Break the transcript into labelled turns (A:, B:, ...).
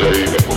A: save